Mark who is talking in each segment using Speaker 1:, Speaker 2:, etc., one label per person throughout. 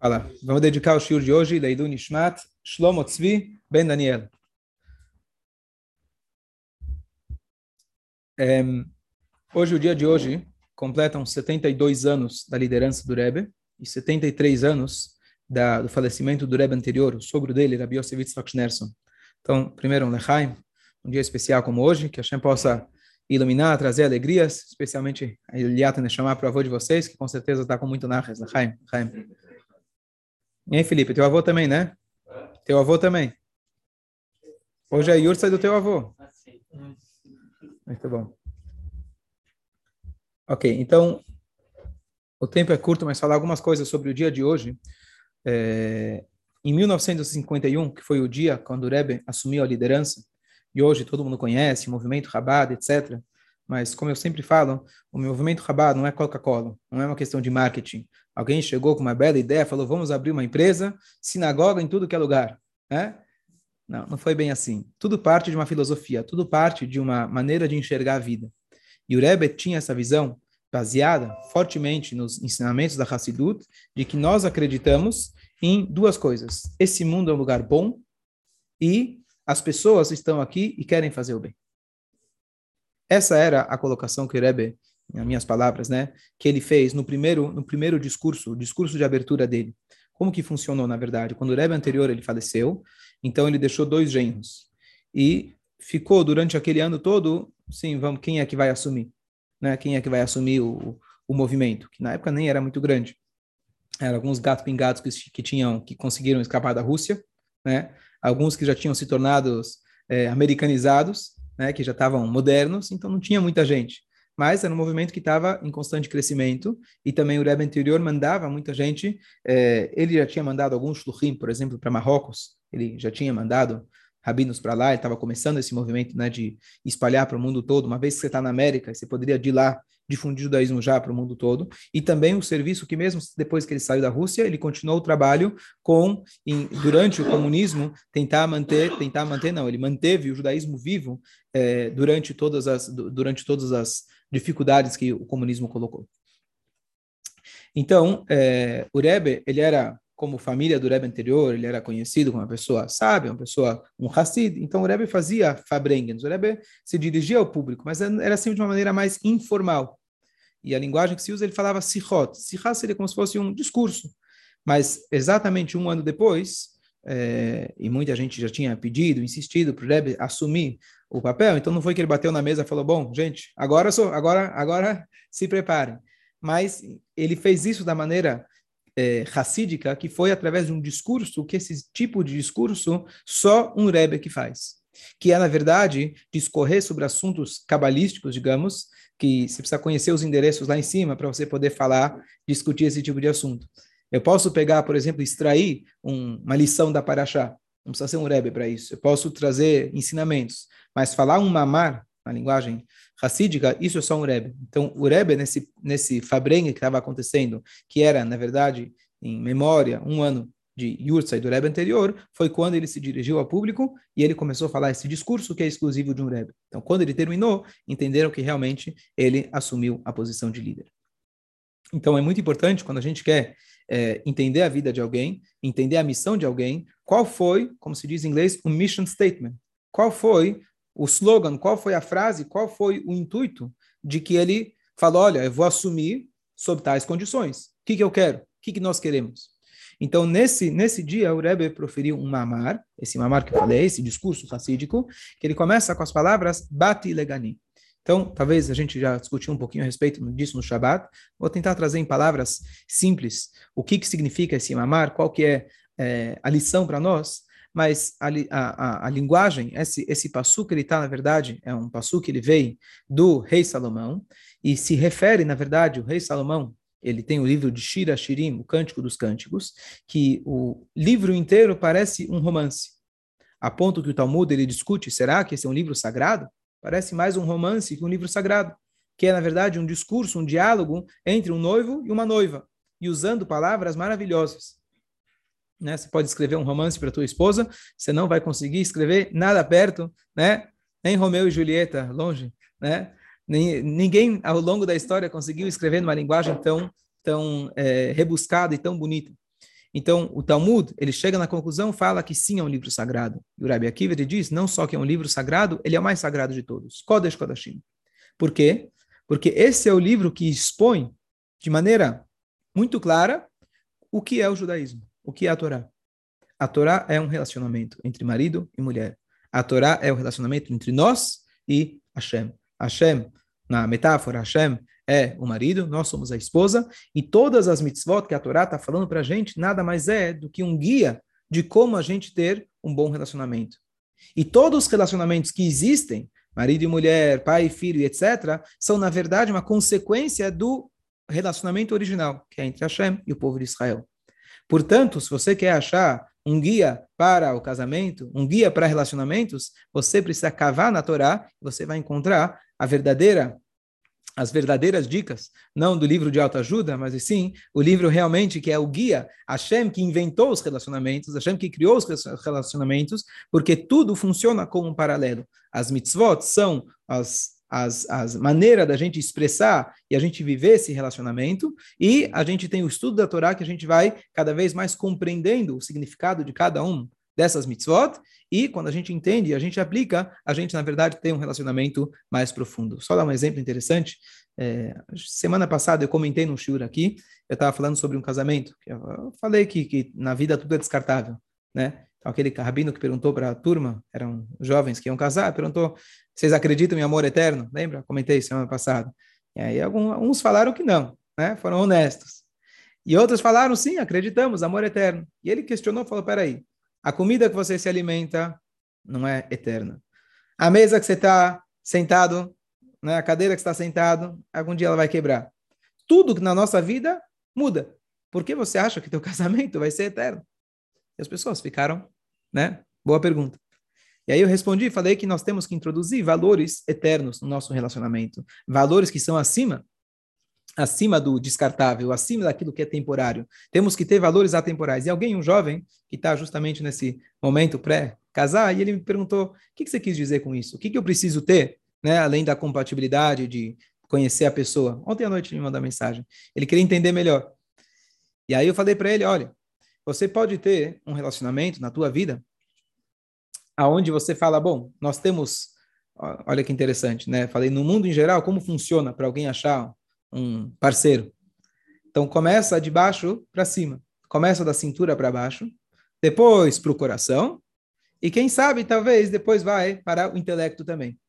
Speaker 1: Fala, vamos dedicar o shiur de hoje, Leidu Nishmat, Shlomo Tzvi Ben Daniel. É, hoje, o dia de hoje, completam 72 anos da liderança do Rebbe e 73 anos da, do falecimento do Rebbe anterior, o sogro dele, Rabbi Yosef Yitzhak. Então, primeiro, um Lechaim, um dia especial como hoje, que a Hashem possa iluminar, trazer alegrias, especialmente a Eliata chamar para o avô de vocês, que com certeza está com muito nachas, Lechaim, Lechaim. E aí, Felipe, teu avô também, né? Teu avô também. Hoje a Yur sai do teu avô. Muito bom. Ok, então, o tempo é curto, mas falar algumas coisas sobre o dia de hoje. É, em 1951, que foi o dia quando o Rebbe assumiu a liderança, e hoje todo mundo conhece, o movimento Rabat, etc., mas, como eu sempre falo, o movimento Rabat não é Coca-Cola, não é uma questão de marketing. Alguém chegou com uma bela ideia, falou, vamos abrir uma empresa, sinagoga em tudo que é lugar. Né? Não, não foi bem assim. Tudo parte de uma filosofia, tudo parte de uma maneira de enxergar a vida. E o Rebbe tinha essa visão baseada fortemente nos ensinamentos da Hassidut, de que nós acreditamos em duas coisas. Esse mundo é um lugar bom e as pessoas estão aqui e querem fazer o bem. Essa era a colocação que o Rebbe, em minhas palavras, né, que ele fez no primeiro, no primeiro discurso, o discurso de abertura dele. Como que funcionou, na verdade? Quando o Rebbe anterior ele faleceu, então ele deixou dois genros. E ficou durante aquele ano todo, sim, vamos, quem é que vai assumir? Né? Quem é que vai assumir o, o movimento? Que na época nem era muito grande. Eram alguns gatos pingados que, que tinham, que conseguiram escapar da Rússia, né? Alguns que já tinham se tornado é, americanizados, né, que já estavam modernos, então não tinha muita gente. Mas era um movimento que estava em constante crescimento, e também o Rebbe anterior mandava muita gente. É, ele já tinha mandado alguns shluchim, por exemplo, para Marrocos, ele já tinha mandado rabinos para lá, ele estava começando esse movimento né, de espalhar para o mundo todo. Uma vez que você está na América, você poderia de lá difundir o judaísmo já para o mundo todo, e também o serviço que mesmo depois que ele saiu da Rússia, ele continuou o trabalho com, em, durante o comunismo, tentar manter, tentar manter, não, ele manteve o judaísmo vivo é, durante, todas as, durante todas as dificuldades que o comunismo colocou. Então, é, o Rebbe, ele era como família do Rebbe anterior, ele era conhecido como uma pessoa sábia, uma pessoa, um Hassid, então o Rebbe fazia Fabrengens, o Rebbe se dirigia ao público, mas era assim de uma maneira mais informal. E a linguagem que se usa, ele falava sichot. Sichot seria como se fosse um discurso. Mas exatamente um ano depois, é, e muita gente já tinha pedido, insistido para o Rebbe assumir o papel, então não foi que ele bateu na mesa e falou, bom, gente, agora sou, agora, agora se preparem. Mas ele fez isso da maneira é, racídica, que foi através de um discurso, que esse tipo de discurso só um Rebbe que faz. Que é, na verdade, discorrer sobre assuntos cabalísticos, digamos, que você precisa conhecer os endereços lá em cima para você poder falar, discutir esse tipo de assunto. Eu posso pegar, por exemplo, extrair um, uma lição da Paraxá. Não precisa ser um Rebbe para isso. Eu posso trazer ensinamentos. Mas falar um mamar, na linguagem racídica, isso é só um Rebbe. Então, o Rebbe, nesse, nesse Fabrengue que estava acontecendo, que era, na verdade, em memória, um ano de Yurtzai do Rebbe anterior, foi quando ele se dirigiu ao público e ele começou a falar esse discurso que é exclusivo de um Rebbe. Então, quando ele terminou, entenderam que realmente ele assumiu a posição de líder. Então, é muito importante, quando a gente quer é, entender a vida de alguém, entender a missão de alguém, qual foi, como se diz em inglês, o mission statement. Qual foi o slogan, qual foi a frase, qual foi o intuito de que ele falou, olha, eu vou assumir sob tais condições. O que, que eu quero? O que, que nós queremos? Então, nesse, nesse dia, o Rebbe proferiu um mamar, esse mamar que eu falei, esse discurso racídico, que ele começa com as palavras Bati Legani. Então, talvez a gente já discutiu um pouquinho a respeito disso no Shabat. Vou tentar trazer em palavras simples o que, que significa esse mamar, qual que é, é a lição para nós, mas a, a, a, linguagem, esse, esse passu que ele está, na verdade, é um passu que ele veio do rei Salomão, e se refere, na verdade, o rei Salomão, ele tem o livro de Shira Shirim, o Cântico dos Cânticos, que o livro inteiro parece um romance. A ponto que o Talmud ele discute, será que esse é um livro sagrado? Parece mais um romance que um livro sagrado, que é, na verdade, um discurso, um diálogo entre um noivo e uma noiva, e usando palavras maravilhosas. Né? Você pode escrever um romance para tua esposa, você não vai conseguir escrever nada perto, né? Nem Romeu e Julieta, longe, né? Ninguém ao longo da história conseguiu escrever numa linguagem tão tão é, rebuscada e tão bonita. Então, o Talmud, ele chega na conclusão, fala que sim, é um livro sagrado. E o Rabbi Akiva ele diz, não só que é um livro sagrado, ele é o mais sagrado de todos. Kodesh Kodashim. Por quê? Porque esse é o livro que expõe, de maneira muito clara, o que é o judaísmo, o que é a Torá. A Torá é um relacionamento entre marido e mulher. A Torá é o um relacionamento entre nós e Hashem. Hashem, na metáfora, Hashem é o marido, nós somos a esposa, e todas as mitzvot que a Torá está falando para a gente nada mais é do que um guia de como a gente ter um bom relacionamento. E todos os relacionamentos que existem, marido e mulher, pai e filho, etc., são, na verdade, uma consequência do relacionamento original, que é entre Hashem e o povo de Israel. Portanto, se você quer achar um guia para o casamento, um guia para relacionamentos, você precisa cavar na Torá, você vai encontrar a verdadeira as verdadeiras dicas, não do livro de autoajuda, mas sim o livro realmente que é o guia, Hashem que inventou os relacionamentos, Hashem que criou os relacionamentos, porque tudo funciona como um paralelo. As mitzvot são as as, as maneiras da gente expressar e a gente viver esse relacionamento, e a gente tem o estudo da Torá que a gente vai cada vez mais compreendendo o significado de cada um dessas mitzvot, e quando a gente entende e a gente aplica, a gente, na verdade, tem um relacionamento mais profundo. Só dar um exemplo interessante. É, semana passada eu comentei no Shur aqui, eu estava falando sobre um casamento. Eu falei que, que na vida tudo é descartável, né? Então, aquele rabino que perguntou para a turma, eram jovens que iam casar, perguntou: vocês acreditam em amor eterno? Lembra? Comentei semana passada. E aí alguns falaram que não, né? Foram honestos. E outros falaram sim, acreditamos, amor eterno. E ele questionou, falou: peraí, a comida que você se alimenta não é eterna. A mesa que você está sentado, né, a cadeira que está sentado, algum dia ela vai quebrar. Tudo na nossa vida muda. Por que você acha que teu casamento vai ser eterno? E as pessoas ficaram, né? Boa pergunta. E aí eu respondi, falei que nós temos que introduzir valores eternos no nosso relacionamento, valores que são acima acima do descartável, acima daquilo que é temporário. Temos que ter valores atemporais. E alguém, um jovem, que está justamente nesse momento pré-casar, e ele me perguntou, o que, que, você quis dizer com isso? O que, que eu preciso ter, né, além da compatibilidade de conhecer a pessoa? Ontem à noite ele me mandou mensagem. Ele queria entender melhor. E aí eu falei para ele, olha, você pode ter um relacionamento na tua vida aonde você fala, bom, nós temos olha que interessante, né? Falei no mundo em geral como funciona para alguém achar um parceiro. Então começa de baixo para cima. Começa da cintura para baixo, depois para o coração, e quem sabe, talvez, depois vai para o intelecto também.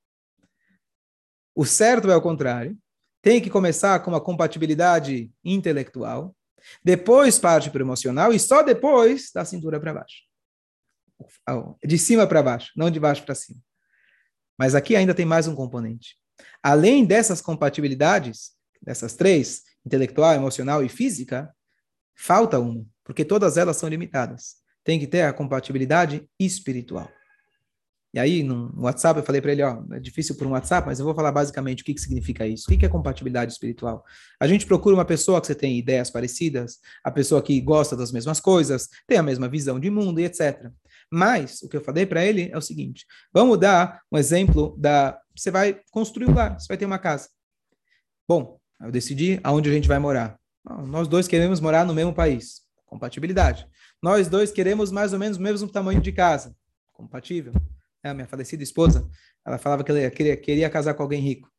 Speaker 1: O certo é o contrário. Tem que começar com uma compatibilidade intelectual, depois parte para o emocional e só depois da cintura para baixo. De cima para baixo, não de baixo para cima. Mas aqui ainda tem mais um componente. Além dessas compatibilidades, dessas três, intelectual, emocional e física, falta uma, porque todas elas são limitadas. Tem que ter a compatibilidade espiritual. E aí, no WhatsApp, eu falei para ele, ó, é difícil por um WhatsApp, mas eu vou falar basicamente o que, que significa isso. O que, que é compatibilidade espiritual? A gente procura uma pessoa que você tem ideias parecidas, a pessoa que gosta das mesmas coisas, tem a mesma visão de mundo e etc. Mas, o que eu falei para ele é o seguinte, vamos dar um exemplo da... Você vai construir um lar, você vai ter uma casa. Bom, eu decidi aonde a gente vai morar. nós dois queremos morar no mesmo país. Compatibilidade. Nós dois queremos mais ou menos o mesmo tamanho de casa. Compatível. A minha falecida esposa, ela falava que ela queria, queria casar com alguém rico.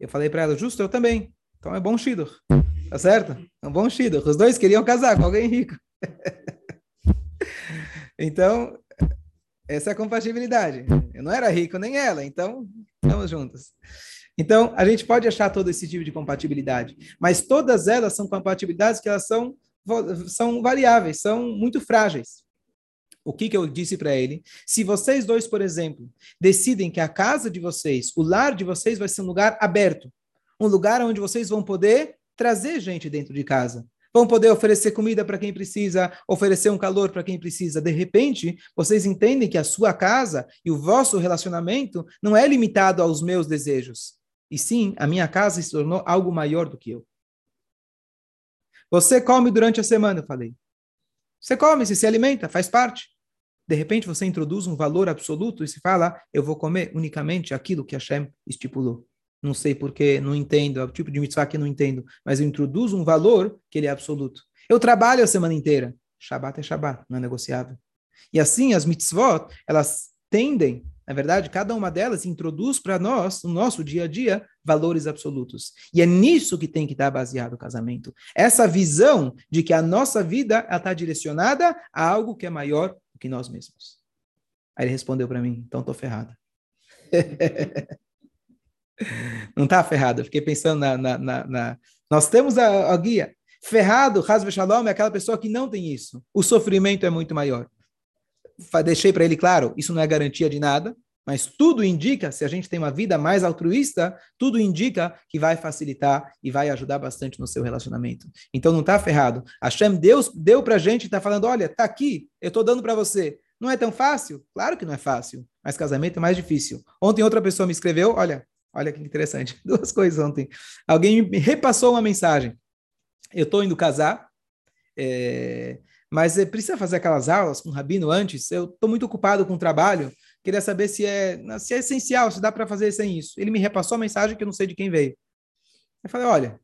Speaker 1: Eu falei para ela, justo, eu também. Então é bom Shidor. Tá certo? É um bom Shidor. Os dois queriam casar com alguém rico. então, essa é a compatibilidade. Eu não era rico nem ela, então estamos juntos. Então, a gente pode achar todo esse tipo de compatibilidade, mas todas elas são compatibilidades que elas são, são variáveis, são muito frágeis. O que, que eu disse para ele? Se vocês dois, por exemplo, decidem que a casa de vocês, o lar de vocês vai ser um lugar aberto, um lugar onde vocês vão poder trazer gente dentro de casa, vão poder oferecer comida para quem precisa, oferecer um calor para quem precisa. De repente, vocês entendem que a sua casa e o vosso relacionamento não é limitado aos meus desejos. E sim, a minha casa se tornou algo maior do que eu. Você come durante a semana, eu falei. Você come, você se alimenta, faz parte. De repente você introduz um valor absoluto e se fala, eu vou comer unicamente aquilo que Hashem estipulou. Não sei porquê, não entendo, é o tipo de mitzvah que eu não entendo, mas eu introduzo um valor que ele é absoluto. Eu trabalho a semana inteira. Shabat é Shabat, não é negociável. E assim, as mitzvot, elas tendem, na verdade, cada uma delas introduz para nós, no nosso dia a dia, valores absolutos. E é nisso que tem que estar baseado o casamento. Essa visão de que a nossa vida está direcionada a algo que é maior do que nós mesmos. Aí ele respondeu para mim, então estou ferrado. Não está ferrado, eu fiquei pensando na, na, na, na... Nós temos a, a guia. Ferrado, Hasbe Shalom, é aquela pessoa que não tem isso. O sofrimento é muito maior deixei para ele claro, isso não é garantia de nada, mas tudo indica, se a gente tem uma vida mais altruísta, tudo indica que vai facilitar e vai ajudar bastante no seu relacionamento. Então não está ferrado. Hashem Deus deu para a gente e está falando, olha, está aqui, eu estou dando para você. Não é tão fácil? Claro que não é fácil, mas casamento é mais difícil. Ontem outra pessoa me escreveu, olha, olha que interessante, duas coisas ontem. Alguém me repassou uma mensagem. Eu estou indo casar, é, mas é, precisa fazer aquelas aulas com o rabino antes. Eu estou muito ocupado com o trabalho, queria saber se é, se é essencial, se dá para fazer sem isso. Ele me repassou a mensagem que eu não sei de quem veio. Eu falei, olha,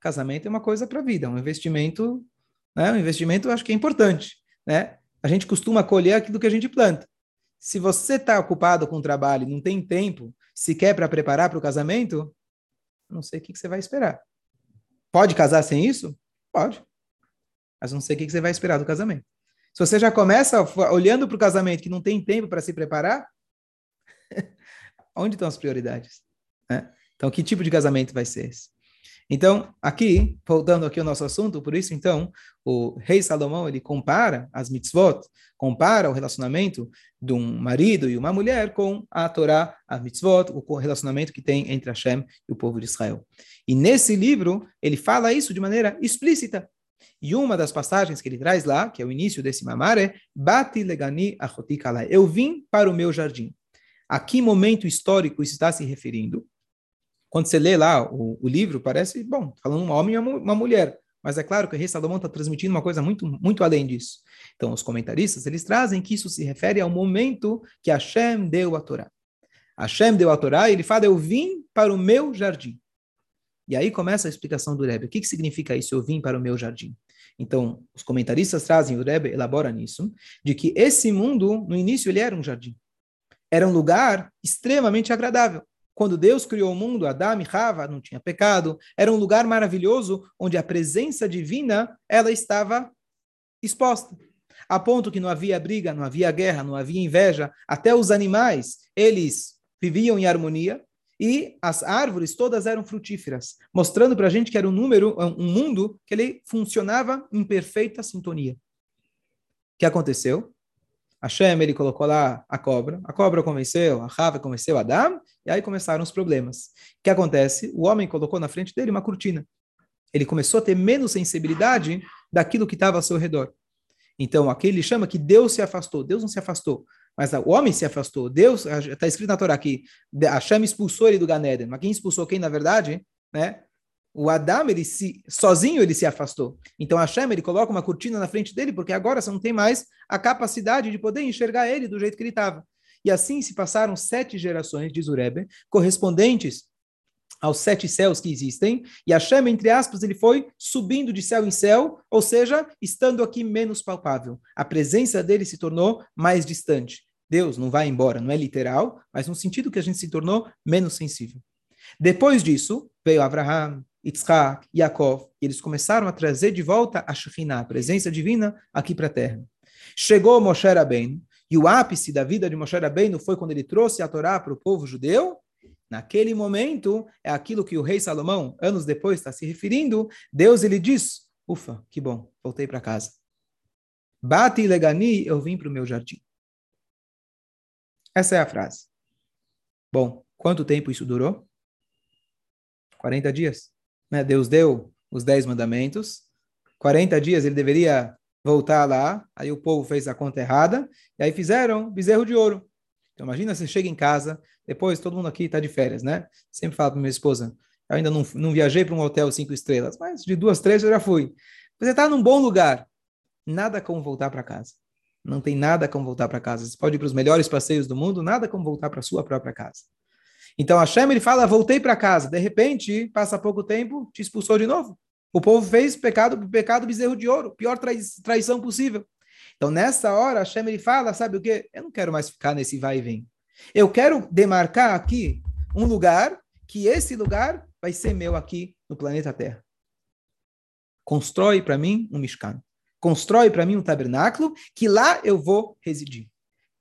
Speaker 1: casamento é uma coisa para a vida, um investimento, né? Um investimento eu acho que é importante, né? A gente costuma colher aquilo que a gente planta. Se você está ocupado com o trabalho não tem tempo sequer para preparar para o casamento, não sei o que, que você vai esperar. Pode casar sem isso? Pode mas não sei o que você vai esperar do casamento. Se você já começa olhando para o casamento que não tem tempo para se preparar, onde estão as prioridades? Né? Então, que tipo de casamento vai ser esse? Então, aqui, voltando aqui ao nosso assunto, por isso, então, o rei Salomão, ele compara as mitzvot, compara o relacionamento de um marido e uma mulher com a Torá, a mitzvot, o relacionamento que tem entre Hashem e o povo de Israel. E nesse livro, ele fala isso de maneira explícita. E uma das passagens que ele traz lá, que é o início desse mamar, é Bati legani achotikala. Eu vim para o meu jardim. A que momento histórico isso está se referindo? Quando você lê lá o, o livro, parece, bom, falando um homem e uma mulher. Mas é claro que o rei Salomão está transmitindo uma coisa muito, muito além disso. Então, os comentaristas, eles trazem que isso se refere ao momento que Hashem deu a Torá. Hashem deu a Torá e ele fala, eu vim para o meu jardim. E aí começa a explicação do Rebbe. O que, que significa isso? Eu vim para o meu jardim. Então, os comentaristas trazem, o Rebbe elabora nisso, de que esse mundo, no início, ele era um jardim. Era um lugar extremamente agradável. Quando Deus criou o mundo, Adão e Rava não tinha pecado. Era um lugar maravilhoso onde a presença divina ela estava exposta. A ponto que não havia briga, não havia guerra, não havia inveja. Até os animais, eles viviam em harmonia e as árvores todas eram frutíferas, mostrando para a gente que era um número, um mundo que ele funcionava em perfeita sintonia. O que aconteceu? Hashem, ele colocou lá a cobra, a cobra convenceu, a Rava convenceu Adam, e aí começaram os problemas. O que acontece? O homem colocou na frente dele uma cortina. Ele começou a ter menos sensibilidade daquilo que estava ao seu redor. Então, aqui ele chama que Deus se afastou. Deus não se afastou. Mas o homem se afastou. Deus, está escrito na Torá aqui, Hashem expulsou ele do Ganeden. Mas quem expulsou quem, na verdade? Né? O Adam, ele se, sozinho ele se afastou. Então Hashem, ele coloca uma cortina na frente dele, porque agora você não tem mais a capacidade de poder enxergar ele do jeito que ele estava. E assim se passaram sete gerações, diz Urebe, correspondentes aos sete céus que existem, e Hashem, entre aspas, ele foi subindo de céu em céu, ou seja, estando aqui menos palpável. A presença dele se tornou mais distante. Deus não vai embora, não é literal, mas no sentido que a gente se tornou menos sensível. Depois disso, veio Abraham, Yitzhak, Yaakov, e eles começaram a trazer de volta a Shekhinah, a presença divina, aqui para a terra. Chegou Moshe Rabbeinu, e o ápice da vida de Moshe Rabbeinu foi quando ele trouxe a Torá para o povo judeu, Naquele momento, é aquilo que o rei Salomão, anos depois, está se referindo. Deus ele diz: Ufa, que bom, voltei para casa. Bate legani, eu vim para o meu jardim. Essa é a frase. Bom, quanto tempo isso durou? 40 dias. Né? Deus deu os 10 mandamentos. 40 dias ele deveria voltar lá. Aí o povo fez a conta errada. E aí fizeram bezerro de ouro. Então imagina você chega em casa, depois todo mundo aqui está de férias, né? Sempre falo para minha esposa, eu ainda não, não viajei para um hotel cinco estrelas, mas de duas, três eu já fui. Você está num bom lugar, nada como voltar para casa. Não tem nada como voltar para casa. Você pode ir para os melhores passeios do mundo, nada como voltar para sua própria casa. Então a Shem ele fala, voltei para casa. De repente, passa pouco tempo, te expulsou de novo. O povo fez pecado, pecado bezerro de ouro, pior traição possível. Então, nessa hora, Hashem ele fala, sabe o quê? Eu não quero mais ficar nesse vai e vem. Eu quero demarcar aqui um lugar, que esse lugar vai ser meu aqui no planeta Terra. Constrói para mim um Mishkan. Constrói para mim um tabernáculo, que lá eu vou residir.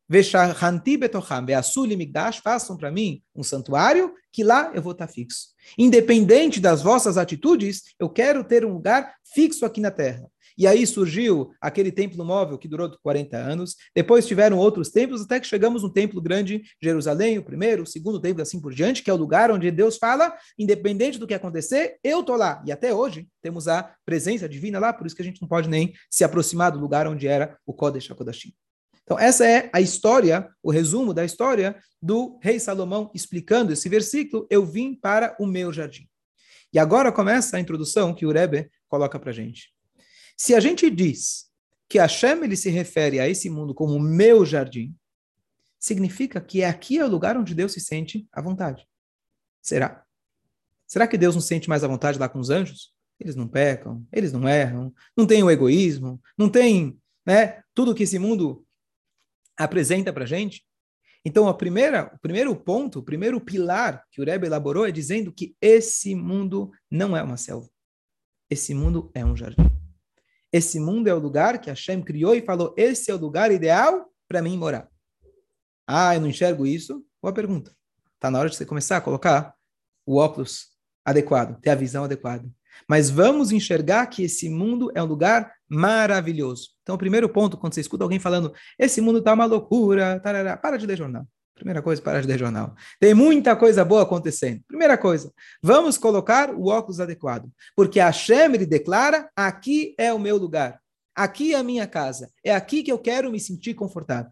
Speaker 1: Veshanti betocham, ve'asuli migdash, façam para mim um santuário, que lá eu vou estar tá fixo. Independente das vossas atitudes, eu quero ter um lugar fixo aqui na terra. E aí surgiu aquele templo móvel que durou 40 anos. Depois tiveram outros templos, até que chegamos no templo grande, Jerusalém, o primeiro, o segundo templo, assim por diante, que é o lugar onde Deus fala, independente do que acontecer, eu tô lá. E até hoje temos a presença divina lá, por isso que a gente não pode nem se aproximar do lugar onde era o Kodesh HaKodashim. Então, essa é a história, o resumo da história do rei Salomão explicando esse versículo: Eu vim para o meu jardim. E agora começa a introdução que o Rebbe coloca para gente. Se a gente diz que Hashem ele se refere a esse mundo como meu jardim, significa que aqui é o lugar onde Deus se sente à vontade. Será? Será que Deus não sente mais à vontade lá com os anjos? Eles não pecam, eles não erram, não tem o egoísmo, não tem né, tudo que esse mundo apresenta para a gente. Então, a primeira, o primeiro ponto, o primeiro pilar que o Rebbe elaborou é dizendo que esse mundo não é uma selva. Esse mundo é um jardim. Esse mundo é o lugar que Hashem criou e falou: esse é o lugar ideal para mim morar. Ah, eu não enxergo isso? Boa pergunta. Está na hora de você começar a colocar o óculos adequado, ter a visão adequada. Mas vamos enxergar que esse mundo é um lugar maravilhoso. Então, o primeiro ponto, quando você escuta alguém falando, esse mundo está uma loucura, tarará, para de ler jornal. Primeira coisa, para de ler jornal. Tem muita coisa boa acontecendo. Primeira coisa, vamos colocar o óculos adequado. Porque a Hashem ele declara, aqui é o meu lugar. Aqui é a minha casa. É aqui que eu quero me sentir confortável.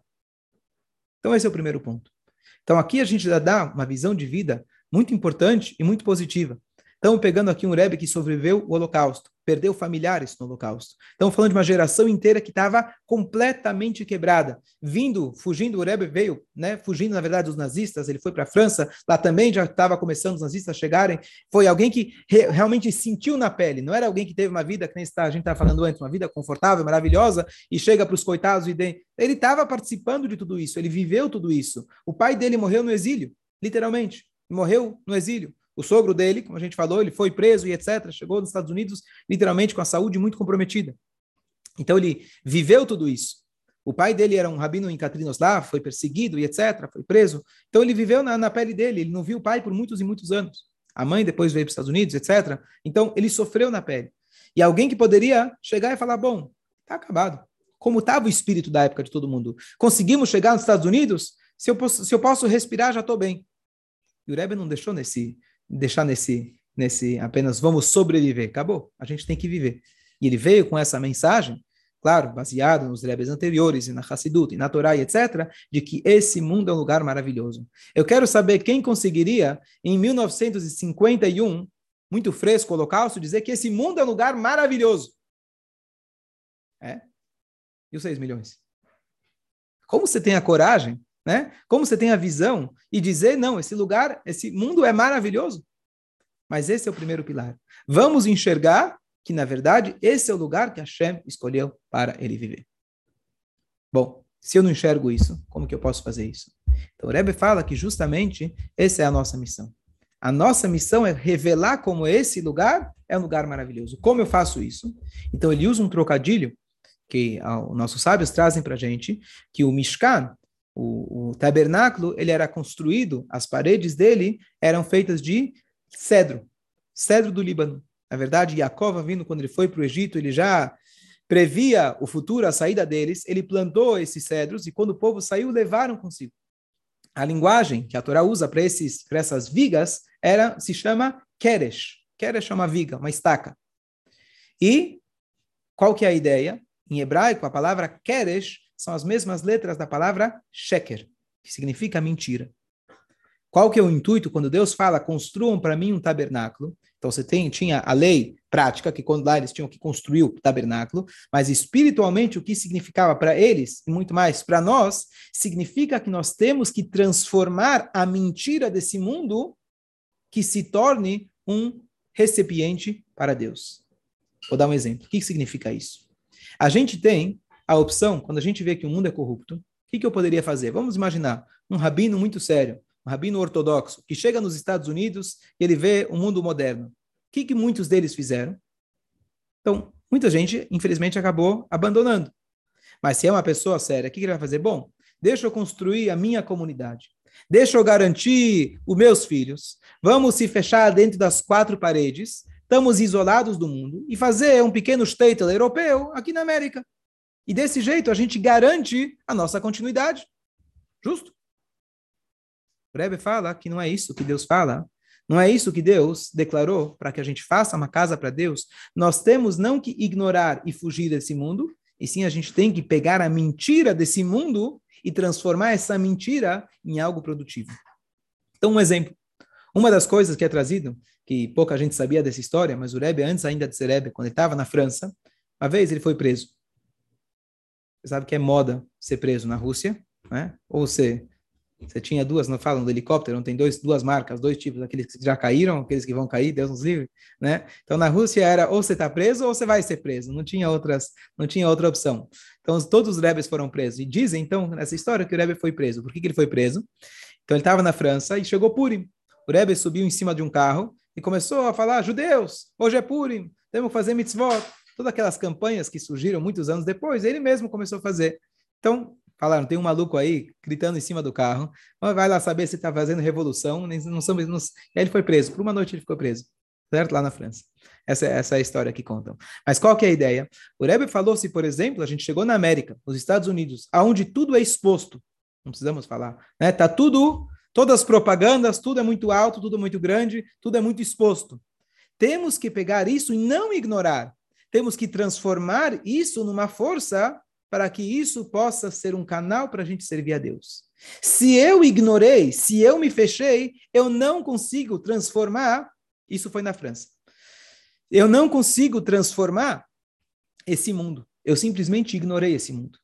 Speaker 1: Então, esse é o primeiro ponto. Então, aqui a gente dá uma visão de vida muito importante e muito positiva. Estamos pegando aqui um Rebbe que sobreviveu o Holocausto, perdeu familiares no Holocausto. Estamos falando de uma geração inteira que estava completamente quebrada. Vindo, fugindo, o Rebbe veio, né, fugindo, na verdade, dos nazistas, ele foi para a França, lá também já estava começando os nazistas a chegarem. Foi alguém que re realmente sentiu na pele, não era alguém que teve uma vida, que nem a gente estava falando antes, uma vida confortável, maravilhosa, e chega para os coitados e de... ele estava participando de tudo isso, ele viveu tudo isso. O pai dele morreu no exílio, literalmente, morreu no exílio. O sogro dele, como a gente falou, ele foi preso e etc. Chegou nos Estados Unidos literalmente com a saúde muito comprometida. Então ele viveu tudo isso. O pai dele era um rabino em Katrinoslav, foi perseguido e etc. Foi preso. Então ele viveu na, na pele dele. Ele não viu o pai por muitos e muitos anos. A mãe depois veio para os Estados Unidos, etc. Então ele sofreu na pele. E alguém que poderia chegar e falar: bom, está acabado. Como estava o espírito da época de todo mundo? Conseguimos chegar nos Estados Unidos? Se eu posso, se eu posso respirar, já estou bem. E o Rebbe não deixou nesse, deixar nesse, nesse apenas vamos sobreviver. Acabou. A gente tem que viver. E ele veio com essa mensagem, claro, baseado nos rebes anteriores, e na Hassidut, e na Torá, e etc., de que esse mundo é um lugar maravilhoso. Eu quero saber quem conseguiria, em 1951, muito fresco, holocausto, dizer que esse mundo é um lugar maravilhoso. É? E os 6 milhões? Como você tem a coragem né? Como você tem a visão e dizer, não, esse lugar, esse mundo é maravilhoso. Mas esse é o primeiro pilar. Vamos enxergar que, na verdade, esse é o lugar que Hashem escolheu para ele viver. Bom, se eu não enxergo isso, como que eu posso fazer isso? Então, o Rebbe fala que justamente essa é a nossa missão. A nossa missão é revelar como esse lugar é um lugar maravilhoso. Como eu faço isso? Então, ele usa um trocadilho que os nossos sábios trazem para a gente, que o Mishkan, o, o, tabernáculo ele era construído, as paredes dele eram feitas de cedro, cedro do Líbano. Na verdade, Jacob, vindo quando ele foi para o Egito, ele já previa o futuro, a saída deles, ele plantou esses cedros e quando o povo saiu, levaram consigo. A linguagem que a Torá usa para essas vigas era se chama keresh. Keresh é uma viga, uma estaca. E qual que é a ideia? Em hebraico, a palavra keresh são as mesmas letras da palavra sheker, que significa mentira. Qual que é o intuito quando Deus fala, construam para mim um tabernáculo? Então você tem, tinha a lei prática, que quando lá eles tinham que construir o tabernáculo, mas espiritualmente o que significava para eles, e muito mais para nós, significa que nós temos que transformar a mentira desse mundo que se torne um recipiente para Deus. Vou dar um exemplo. O que significa isso? A gente tem a opção, quando a gente vê que o mundo é corrupto, o que, que eu poderia fazer? Vamos imaginar um rabino muito sério, um rabino ortodoxo, que chega nos Estados Unidos e ele vê o mundo moderno. O que, que muitos deles fizeram? Então, muita gente, infelizmente, acabou abandonando. Mas se é uma pessoa séria, o que, que ele vai fazer? Bom, deixa eu construir a minha comunidade. Deixa eu garantir os meus filhos. Vamos se fechar dentro das quatro paredes. Estamos isolados do mundo e fazer um pequeno shtetl europeu aqui na América. E desse jeito a gente garante a nossa continuidade. Justo? O Rebbe fala que não é isso que Deus fala. Não é isso que Deus declarou para que a gente faça uma casa para Deus. Nós temos não que ignorar e fugir desse mundo, e sim a gente tem que pegar a mentira desse mundo e transformar essa mentira em algo produtivo. Então, um exemplo. Uma das coisas que é trazido, que pouca gente sabia dessa história, mas o Rebbe, antes ainda de ser Rebbe, quando ele estava na França, uma vez ele foi preso. Você sabe que é moda ser preso na Rússia, né? Ou ser você tinha duas, não falam do helicóptero, não tem dois, duas marcas, dois tipos, aqueles que já caíram, aqueles que vão cair, Deus nos livre, né? Então na Rússia era ou você está preso ou você vai ser preso, não tinha outras, não tinha outra opção. Então todos os rebes foram presos e dizem então nessa história que o rebbe foi preso. Por que, que ele foi preso? Então ele estava na França e chegou Purim. O rebbe subiu em cima de um carro e começou a falar: judeus, hoje é Purim, temos que fazer mitzvot. Todas aquelas campanhas que surgiram muitos anos depois, ele mesmo começou a fazer. Então, Falaram, tem um maluco aí gritando em cima do carro, vai lá saber se está fazendo revolução, não somos, não... E aí ele foi preso, por uma noite ele ficou preso, certo? Lá na França. Essa, essa é a história que contam. Mas qual que é a ideia? O Rebbe falou se, por exemplo, a gente chegou na América, nos Estados Unidos, aonde tudo é exposto, não precisamos falar, né? Tá tudo, todas as propagandas, tudo é muito alto, tudo é muito grande, tudo é muito exposto. Temos que pegar isso e não ignorar. Temos que transformar isso numa força para que isso possa ser um canal para a gente servir a Deus. Se eu ignorei, se eu me fechei, eu não consigo transformar. Isso foi na França. Eu não consigo transformar esse mundo. Eu simplesmente ignorei esse mundo.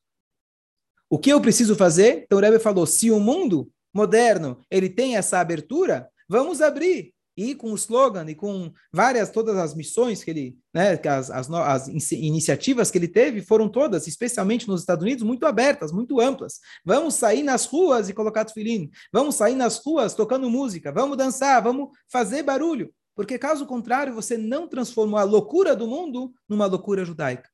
Speaker 1: O que eu preciso fazer? Então o Rebbe falou: se o mundo moderno ele tem essa abertura, vamos abrir e com o slogan e com várias, todas as missões que ele, né, as, as, as, iniciativas que ele teve foram todas, especialmente nos Estados Unidos, muito abertas, muito amplas. Vamos sair nas ruas e colocar tefilim, vamos sair nas ruas tocando música, vamos dançar, vamos fazer barulho, porque caso contrário, você não transformou a loucura do mundo numa loucura judaica.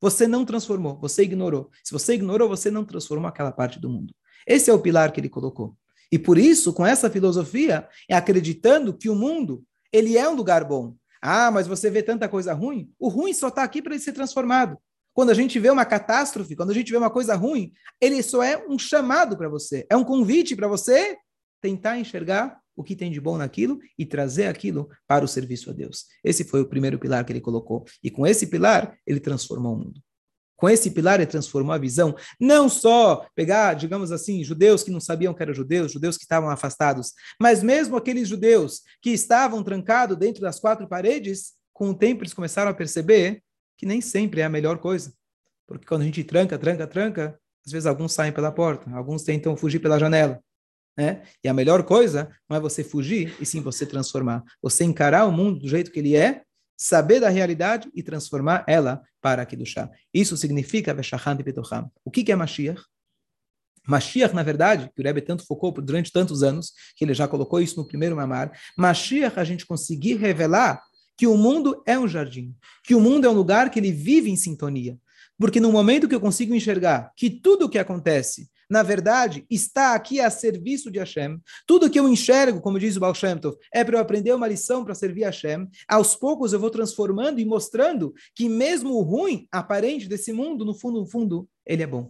Speaker 1: Você não transformou, você ignorou. Se você ignorou, você não transformou aquela parte do mundo. Esse é o pilar que ele colocou. E por isso, com essa filosofia, é acreditando que o mundo ele é um lugar bom. Ah, mas você vê tanta coisa ruim? O ruim só está aqui para ele ser transformado. Quando a gente vê uma catástrofe, quando a gente vê uma coisa ruim, ele só é um chamado para você, é um convite para você tentar enxergar o que tem de bom naquilo e trazer aquilo para o serviço a Deus. Esse foi o primeiro pilar que ele colocou. E com esse pilar, ele transformou o mundo. Com esse pilar, ele transformou a visão, não só pegar, digamos assim, judeus que não sabiam que eram judeus, judeus que estavam afastados, mas mesmo aqueles judeus que estavam trancados dentro das quatro paredes, com o tempo eles começaram a perceber que nem sempre é a melhor coisa. Porque quando a gente tranca, tranca, tranca, às vezes alguns saem pela porta, alguns tentam fugir pela janela. Né? E a melhor coisa não é você fugir, e sim você transformar. Você encarar o mundo do jeito que ele é saber da realidade e transformar ela para do chá. Isso significa Veshachan de Betocham. O que é Mashiach? Mashiach, na verdade, que o Rebbe tanto focou durante tantos anos, que ele já colocou isso no primeiro mamar, Mashiach a gente conseguir revelar que o mundo é um jardim, que o mundo é um lugar que ele vive em sintonia. Porque no momento que eu consigo enxergar que tudo o que acontece na verdade, está aqui a serviço de Hashem. Tudo que eu enxergo, como diz o Baal Shem Tov, é para eu aprender uma lição para servir Hashem. Aos poucos eu vou transformando e mostrando que mesmo o ruim aparente desse mundo, no fundo, no fundo, ele é bom.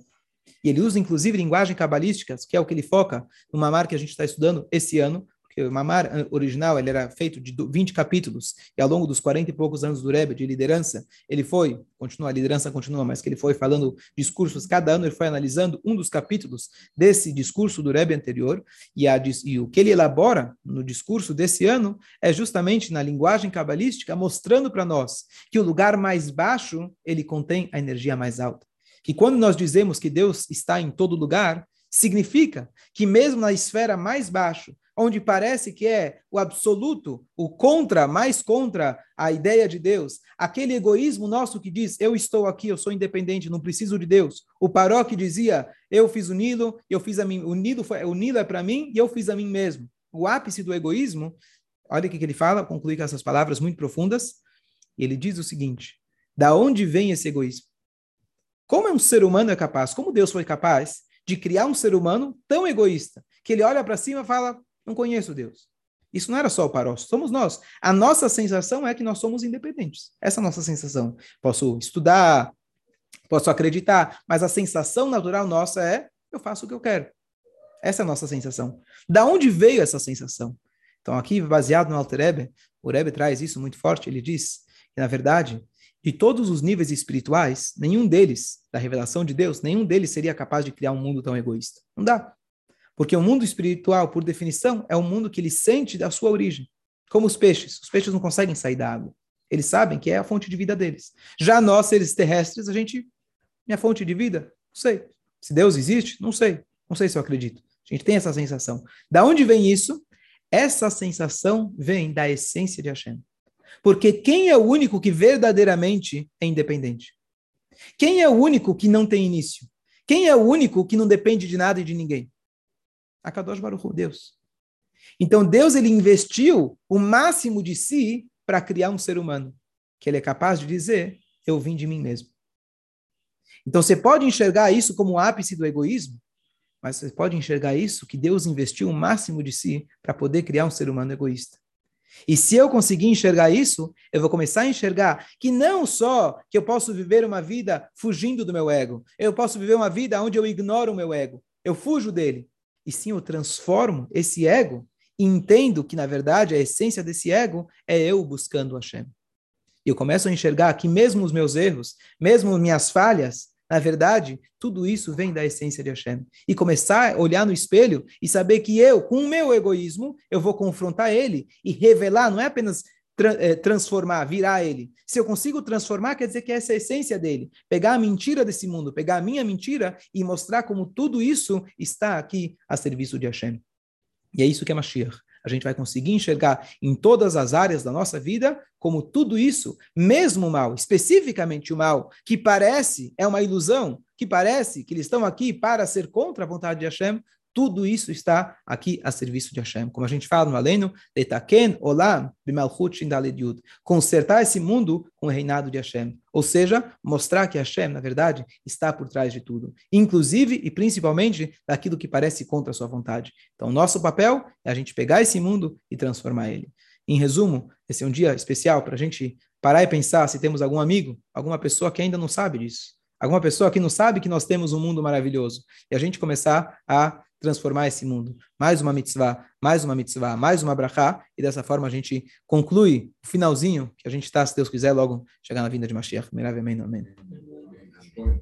Speaker 1: E ele usa, inclusive, linguagem cabalística, que é o que ele foca numa marca que a gente está estudando esse ano, o Mamar original ele era feito de 20 capítulos, e ao longo dos 40 e poucos anos do Rebbe de liderança, ele foi, continua, a liderança continua, mas que ele foi falando discursos, cada ano ele foi analisando um dos capítulos desse discurso do Rebbe anterior, e, a, e o que ele elabora no discurso desse ano é justamente na linguagem cabalística, mostrando para nós que o lugar mais baixo, ele contém a energia mais alta. Que quando nós dizemos que Deus está em todo lugar, significa que mesmo na esfera mais baixa, onde parece que é o absoluto, o contra, mais contra a ideia de Deus, aquele egoísmo nosso que diz, eu estou aqui, eu sou independente, não preciso de Deus. O Paró que dizia, eu fiz o Nilo, eu fiz a mim, o Nilo, foi, o Nilo é para mim e eu fiz a mim mesmo. O ápice do egoísmo, olha o que ele fala, conclui com essas palavras muito profundas, ele diz o seguinte, da onde vem esse egoísmo? Como é um ser humano é capaz, como Deus foi capaz de criar um ser humano tão egoísta, que ele olha para cima e fala, não conheço Deus. Isso não era só o Paró, somos nós. A nossa sensação é que nós somos independentes. Essa é a nossa sensação. Posso estudar, posso acreditar, mas a sensação natural nossa é eu faço o que eu quero. Essa é a nossa sensação. Da onde veio essa sensação? Então, aqui, baseado no Alter Ebe, o Rebbe traz isso muito forte. Ele diz que, na verdade, de todos os níveis espirituais, nenhum deles, da revelação de Deus, nenhum deles seria capaz de criar um mundo tão egoísta. Não dá. Porque o mundo espiritual, por definição, é um mundo que ele sente da sua origem. Como os peixes. Os peixes não conseguem sair da água. Eles sabem que é a fonte de vida deles. Já nós, seres terrestres, a gente. Minha fonte de vida? Não sei. Se Deus existe? Não sei. Não sei se eu acredito. A gente tem essa sensação. Da onde vem isso? Essa sensação vem da essência de Hashem. Porque quem é o único que verdadeiramente é independente? Quem é o único que não tem início? Quem é o único que não depende de nada e de ninguém? A Kadosh Baruch Deus. Então Deus ele investiu o máximo de si para criar um ser humano, que ele é capaz de dizer, eu vim de mim mesmo. Então você pode enxergar isso como o ápice do egoísmo, mas você pode enxergar isso que Deus investiu o máximo de si para poder criar um ser humano egoísta. E se eu conseguir enxergar isso, eu vou começar a enxergar que não só que eu posso viver uma vida fugindo do meu ego, eu posso viver uma vida onde eu ignoro o meu ego, eu fujo dele, e sim eu transformo esse ego e entendo que, na verdade, a essência desse ego é eu buscando Hashem. E eu começo a enxergar que mesmo os meus erros, mesmo minhas falhas, na verdade, tudo isso vem da essência de Hashem. E começar a olhar no espelho e saber que eu, com o meu egoísmo, eu vou confrontar ele e revelar, não é apenas tra é, transformar, virar ele. Se eu consigo transformar, quer dizer que essa é a essência dele. Pegar a mentira desse mundo, pegar a minha mentira e mostrar como tudo isso está aqui a serviço de Hashem. E é isso que é Mashiach. A gente vai conseguir enxergar em todas as áreas da nossa vida como tudo isso, mesmo o mal, especificamente o mal, que parece é uma ilusão, que parece que eles estão aqui para ser contra a vontade de Hashem, tudo isso está aqui a serviço de Hashem. Como a gente fala no Aleno, Letaken Olam Bimalchut Yud. Consertar esse mundo com o reinado de Hashem. Ou seja, mostrar que Hashem, na verdade, está por trás de tudo. Inclusive e principalmente daquilo que parece contra a sua vontade. Então, nosso papel é a gente pegar esse mundo e transformar ele. Em resumo, esse é um dia especial para a gente parar e pensar se temos algum amigo, alguma pessoa que ainda não sabe disso. Alguma pessoa que não sabe que nós temos um mundo maravilhoso. E a gente começar a transformar esse mundo. Mais uma mitzvah, mais uma mitzvah, mais uma brachá, e dessa forma a gente conclui o finalzinho que a gente está, se Deus quiser, logo chegar na vinda de Mashiach. Amém. Amém.